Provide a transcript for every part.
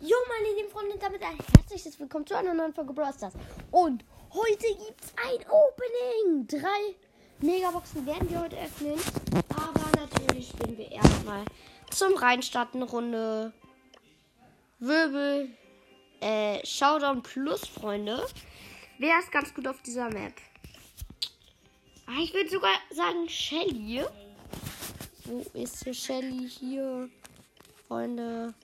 Jo, meine lieben Freunde, damit ein herzliches Willkommen zu einer neuen Folge Brawl Stars. Und heute gibt's ein Opening. Drei Megaboxen werden wir heute öffnen. Aber natürlich spielen wir erstmal zum Reinstarten Runde Wirbel äh, Showdown Plus, Freunde. Wer ist ganz gut auf dieser Map? Ah, ich würde sogar sagen Shelly. Wo ist hier Shelly? Hier, Freunde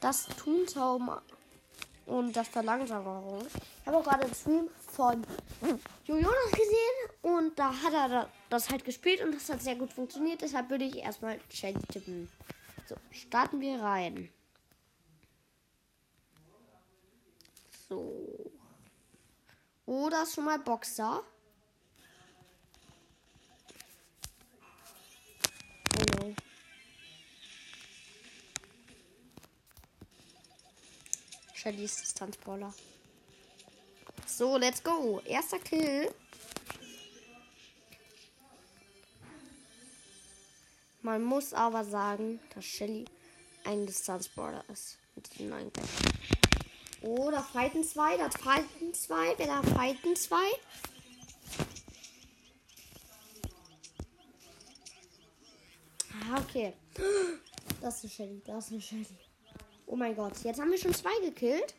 das Tuntaum und das Verlangsamung. Ich habe auch gerade einen Stream von Jonas gesehen und da hat er das halt gespielt und das hat sehr gut funktioniert. Deshalb würde ich erstmal Shelly tippen. So, starten wir rein. So. Oder schon mal Boxer. Oh no. Shellys Distanzballer. So, let's go. Erster Kill. Man muss aber sagen, dass Shelly ein Distanzballer ist. Mit dem neuen Gadget. Oh, da fighten zwei, da fighten zwei, wer da fighten zwei? Ah, okay. Das ist Shelly, das ist Shelly. Oh mein Gott, jetzt haben wir schon zwei gekillt.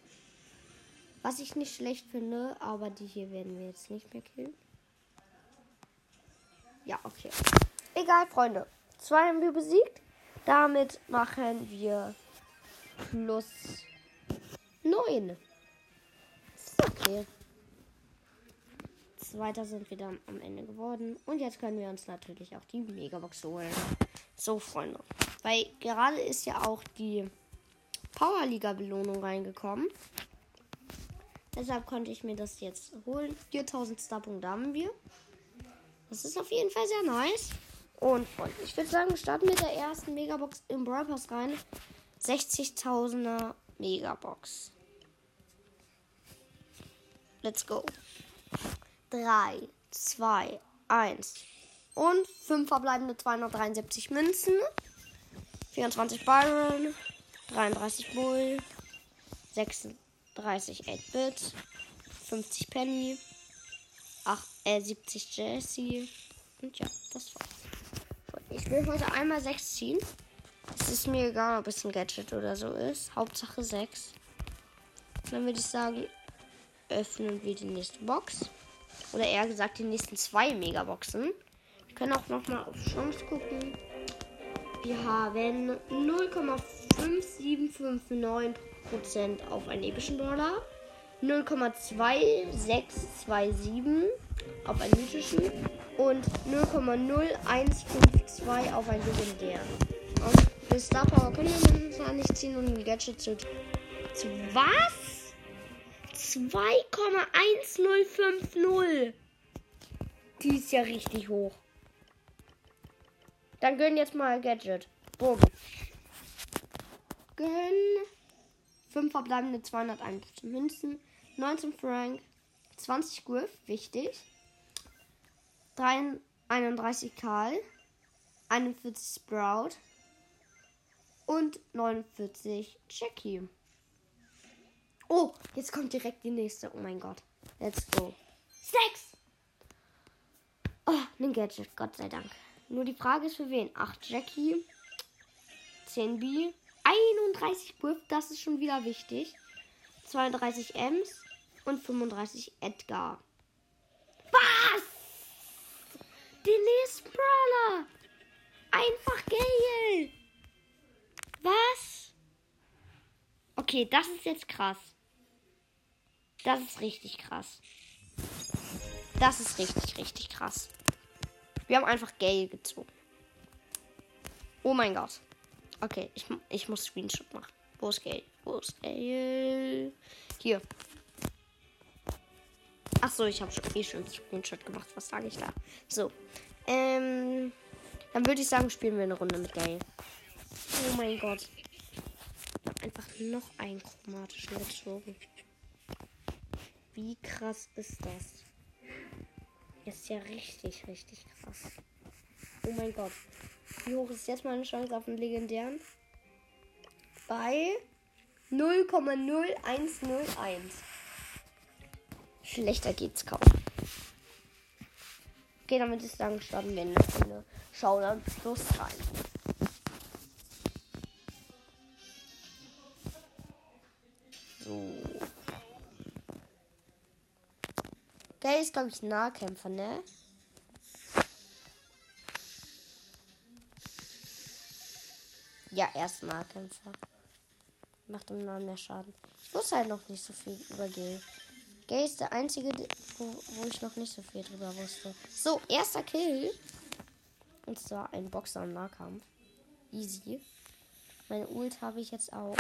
Was ich nicht schlecht finde, aber die hier werden wir jetzt nicht mehr killen. Ja, okay. Egal, Freunde. Zwei haben wir besiegt. Damit machen wir plus neun. Okay. Zweiter sind wir dann am Ende geworden. Und jetzt können wir uns natürlich auch die Megabox holen. So, Freunde. Weil gerade ist ja auch die Powerliga-Belohnung reingekommen. Deshalb konnte ich mir das jetzt holen. 4000 Starpunkte haben wir. Das ist auf jeden Fall sehr nice. Und ich würde sagen, wir starten mit der ersten Megabox im Brawl Pass rein. 60.000er Megabox. Let's go. 3, 2, 1. Und 5 verbleibende 273 Münzen. 24 Byron. 33 Bull, 36 8-Bit, 50 Penny, 8, äh, 70 Jesse. Und ja, das war's. Ich will heute einmal 6 ziehen. Es ist mir egal, ob es ein Gadget oder so ist. Hauptsache 6. Dann würde ich sagen, öffnen wir die nächste Box. Oder eher gesagt, die nächsten zwei Megaboxen. Wir können auch nochmal auf Chance gucken. Wir haben 0,5759% auf einen epischen Dollar, 0,2627 auf einen mythischen und 0,0152 auf einen legendären. Und für Star Power können wir momentan nicht ziehen und ein Gadget zu. zu was? 2,1050. Die ist ja richtig hoch. Dann gönn jetzt mal Gadget. Boom. Gönn. 5 verbleibende 201 Münzen. 19 Frank. 20 Griff. Wichtig. 31 Karl. 41 Sprout. Und 49 Jackie. Oh, jetzt kommt direkt die nächste. Oh mein Gott. Let's go. 6! Oh, ein Gadget. Gott sei Dank. Nur die Frage ist für wen? 8 Jackie, 10 B, 31 Griff, das ist schon wieder wichtig. 32 Ms und 35 Edgar. Was? Den nächsten Brawler. Einfach Gale. Was? Okay, das ist jetzt krass. Das ist richtig krass. Das ist richtig, richtig krass. Wir haben einfach Gale gezogen. Oh mein Gott. Okay, ich, ich muss Screenshot machen. Wo ist Gale? Wo ist Gale? Hier. Achso, ich habe schon eh schon Screenshot gemacht. Was sage ich da? So. Ähm. Dann würde ich sagen, spielen wir eine Runde mit Gale. Oh mein Gott. Einfach noch ein chromatischen gezogen. Wie krass ist das? Ist ja richtig, richtig krass. Oh mein Gott. Wie hoch ist jetzt meine Chance auf einen legendären? Bei 0,0101. Schlechter geht's kaum. Okay, damit ist dann starten wir in eine Showdown Plus rein. Der ist, glaube ich, Nahkämpfer, ne? Ja, er ist Nahkämpfer. Macht im Namen mehr Schaden. Ich wusste halt noch nicht so viel über Gay. Gay ist der einzige, wo, wo ich noch nicht so viel drüber wusste. So, erster Kill. Und zwar ein Boxer im Nahkampf. Easy. Meine Ult habe ich jetzt auch.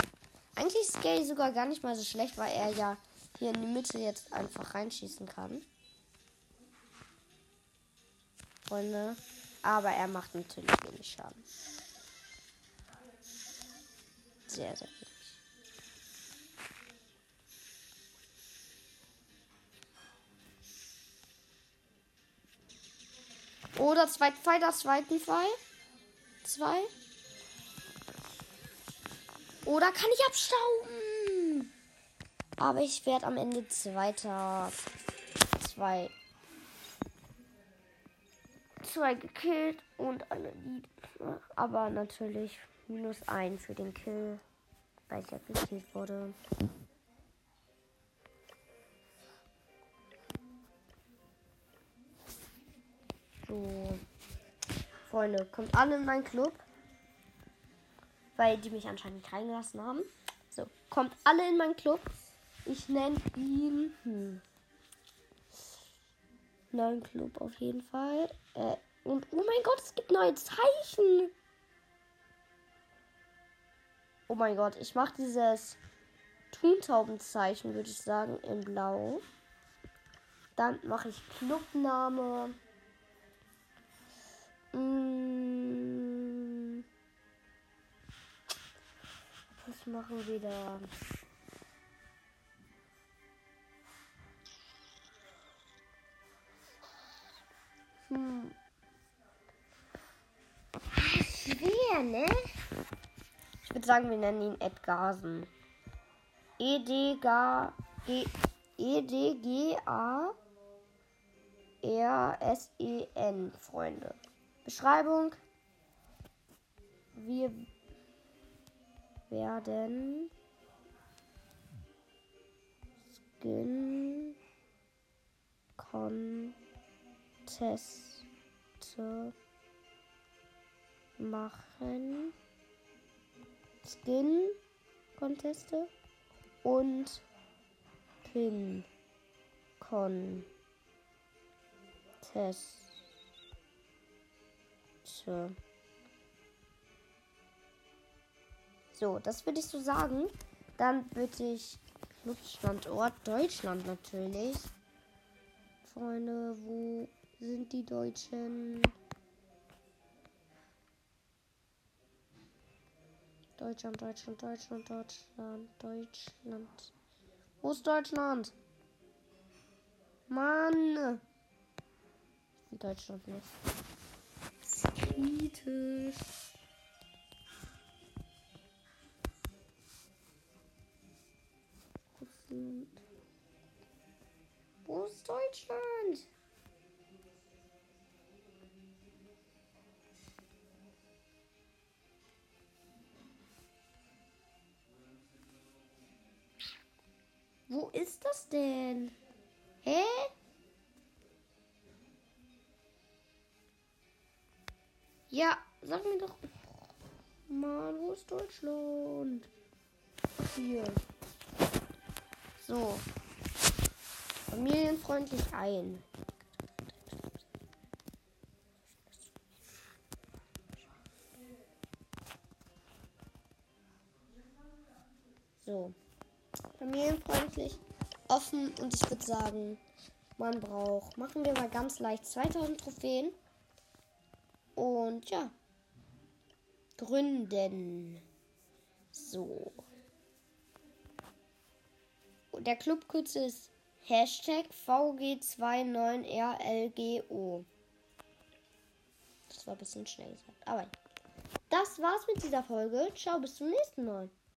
Eigentlich ist Gay sogar gar nicht mal so schlecht, weil er ja hier in die Mitte jetzt einfach reinschießen kann. Freunde. Aber er macht natürlich wenig Schaden. Sehr, sehr wenig. Oder zweit Fighter, zweiten Fall. Zwei. Oder kann ich abstauben? Aber ich werde am Ende zweiter. Zwei. Zwei gekillt und alle. Aber natürlich minus ein für den Kill. Weil ich ja gekillt wurde. So. Freunde, kommt alle in meinen Club. Weil die mich anscheinend nicht reingelassen haben. So, kommt alle in meinen Club. Ich nenne ihn. Hm, neuen Club auf jeden Fall. Äh, und oh mein Gott, es gibt neue Zeichen. Oh mein Gott, ich mache dieses Tuntaubenzeichen, würde ich sagen, in Blau. Dann mache ich Clubname. Hm. Was machen wir da? Sagen, wir nennen ihn Edgarsen. E G E Freunde. Beschreibung. Wir werden Skin Conteste machen. Skin Conteste und Pin Contest. Warte. So, das würde ich so sagen. Dann würde ich Clubstandort Deutschland natürlich. Freunde, wo sind die Deutschen? Deutschland, Deutschland, Deutschland, Deutschland, Deutschland. Wo ist Deutschland? Mann! Deutschland nicht kritisch. Russland. Wo ist Deutschland? Denn? Hä? Ja, sag mir doch. Mann, wo ist Deutschland? Hier. So. Familienfreundlich ein. So. Familienfreundlich, offen und ich würde sagen, man braucht, machen wir mal ganz leicht 2000 Trophäen. Und ja. Gründen. So. Der Clubkürze ist Hashtag VG29RLGO. Das war ein bisschen schnell gesagt. Aber das war's mit dieser Folge. Ciao, bis zum nächsten Mal.